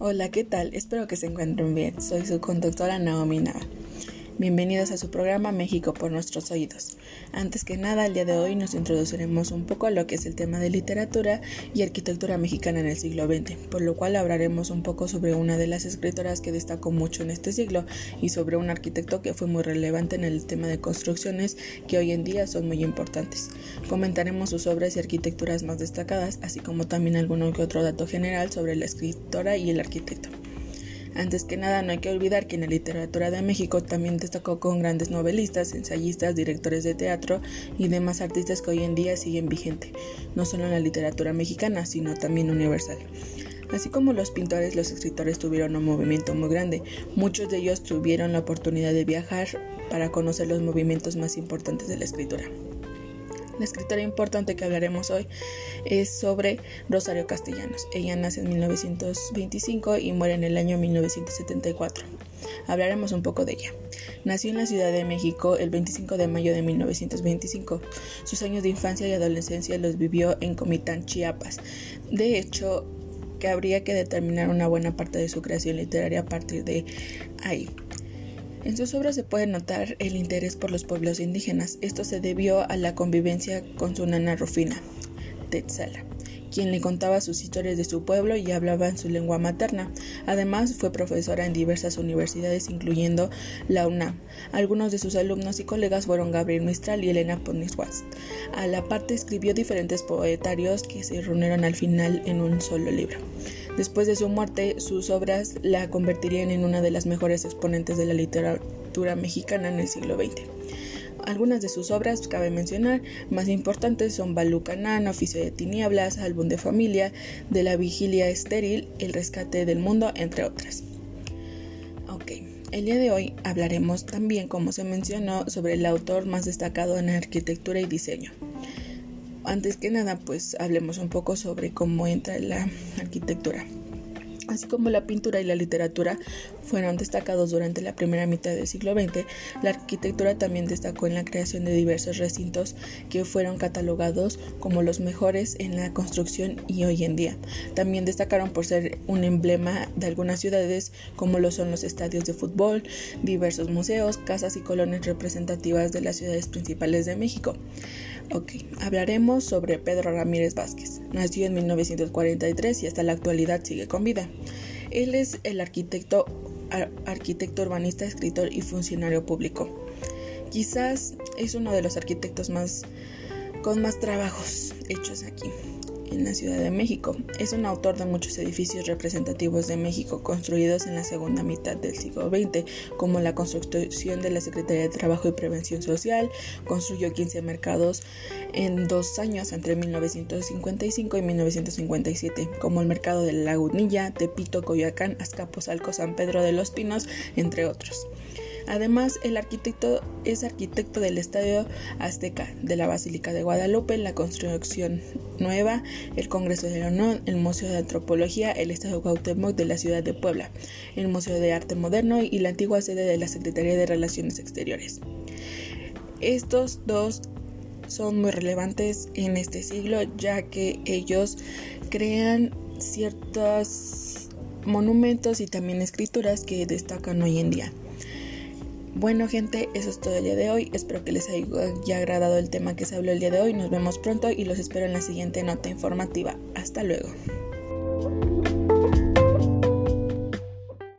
Hola, ¿qué tal? Espero que se encuentren bien. Soy su conductora Naomi Nava. Bienvenidos a su programa México por nuestros oídos. Antes que nada, el día de hoy nos introduciremos un poco a lo que es el tema de literatura y arquitectura mexicana en el siglo XX, por lo cual hablaremos un poco sobre una de las escritoras que destacó mucho en este siglo y sobre un arquitecto que fue muy relevante en el tema de construcciones que hoy en día son muy importantes. Comentaremos sus obras y arquitecturas más destacadas, así como también alguno que otro dato general sobre la escritora y el arquitecto. Antes que nada, no hay que olvidar que en la literatura de México también destacó con grandes novelistas, ensayistas, directores de teatro y demás artistas que hoy en día siguen vigente, no solo en la literatura mexicana, sino también universal. Así como los pintores, los escritores tuvieron un movimiento muy grande. Muchos de ellos tuvieron la oportunidad de viajar para conocer los movimientos más importantes de la escritura. La escritora importante que hablaremos hoy es sobre Rosario Castellanos. Ella nace en 1925 y muere en el año 1974. Hablaremos un poco de ella. Nació en la Ciudad de México el 25 de mayo de 1925. Sus años de infancia y adolescencia los vivió en Comitán, Chiapas. De hecho, que habría que determinar una buena parte de su creación literaria a partir de ahí. En sus obras se puede notar el interés por los pueblos indígenas. Esto se debió a la convivencia con su nana Rufina, Tetzala, quien le contaba sus historias de su pueblo y hablaba en su lengua materna. Además, fue profesora en diversas universidades, incluyendo la UNAM. Algunos de sus alumnos y colegas fueron Gabriel Mistral y Elena Poniatowska. A la parte escribió diferentes poetarios que se reunieron al final en un solo libro. Después de su muerte, sus obras la convertirían en una de las mejores exponentes de la literatura mexicana en el siglo XX. Algunas de sus obras, cabe mencionar, más importantes son Balucanán, Oficio de Tinieblas, Álbum de Familia, De la Vigilia Estéril, El Rescate del Mundo, entre otras. Ok, el día de hoy hablaremos también, como se mencionó, sobre el autor más destacado en arquitectura y diseño antes que nada, pues hablemos un poco sobre cómo entra la arquitectura. Así como la pintura y la literatura fueron destacados durante la primera mitad del siglo XX, la arquitectura también destacó en la creación de diversos recintos que fueron catalogados como los mejores en la construcción y hoy en día. También destacaron por ser un emblema de algunas ciudades como lo son los estadios de fútbol, diversos museos, casas y colonias representativas de las ciudades principales de México. Ok, hablaremos sobre Pedro Ramírez Vázquez. Nació en 1943 y hasta la actualidad sigue con vida. Él es el arquitecto, arquitecto urbanista, escritor y funcionario público. Quizás es uno de los arquitectos más con más trabajos hechos aquí en la Ciudad de México. Es un autor de muchos edificios representativos de México construidos en la segunda mitad del siglo XX, como la construcción de la Secretaría de Trabajo y Prevención Social, construyó 15 mercados en dos años entre 1955 y 1957, como el mercado de La Lagunilla, Tepito, Coyoacán, Azcapotzalco, San Pedro de los Pinos, entre otros. Además, el arquitecto es arquitecto del Estadio Azteca, de la Basílica de Guadalupe, la construcción nueva, el Congreso de la el Museo de Antropología, el Estadio Cuauhtémoc de la ciudad de Puebla, el Museo de Arte Moderno y la antigua sede de la Secretaría de Relaciones Exteriores. Estos dos son muy relevantes en este siglo ya que ellos crean ciertos monumentos y también escrituras que destacan hoy en día. Bueno gente, eso es todo el día de hoy. Espero que les haya agradado el tema que se habló el día de hoy. Nos vemos pronto y los espero en la siguiente nota informativa. Hasta luego.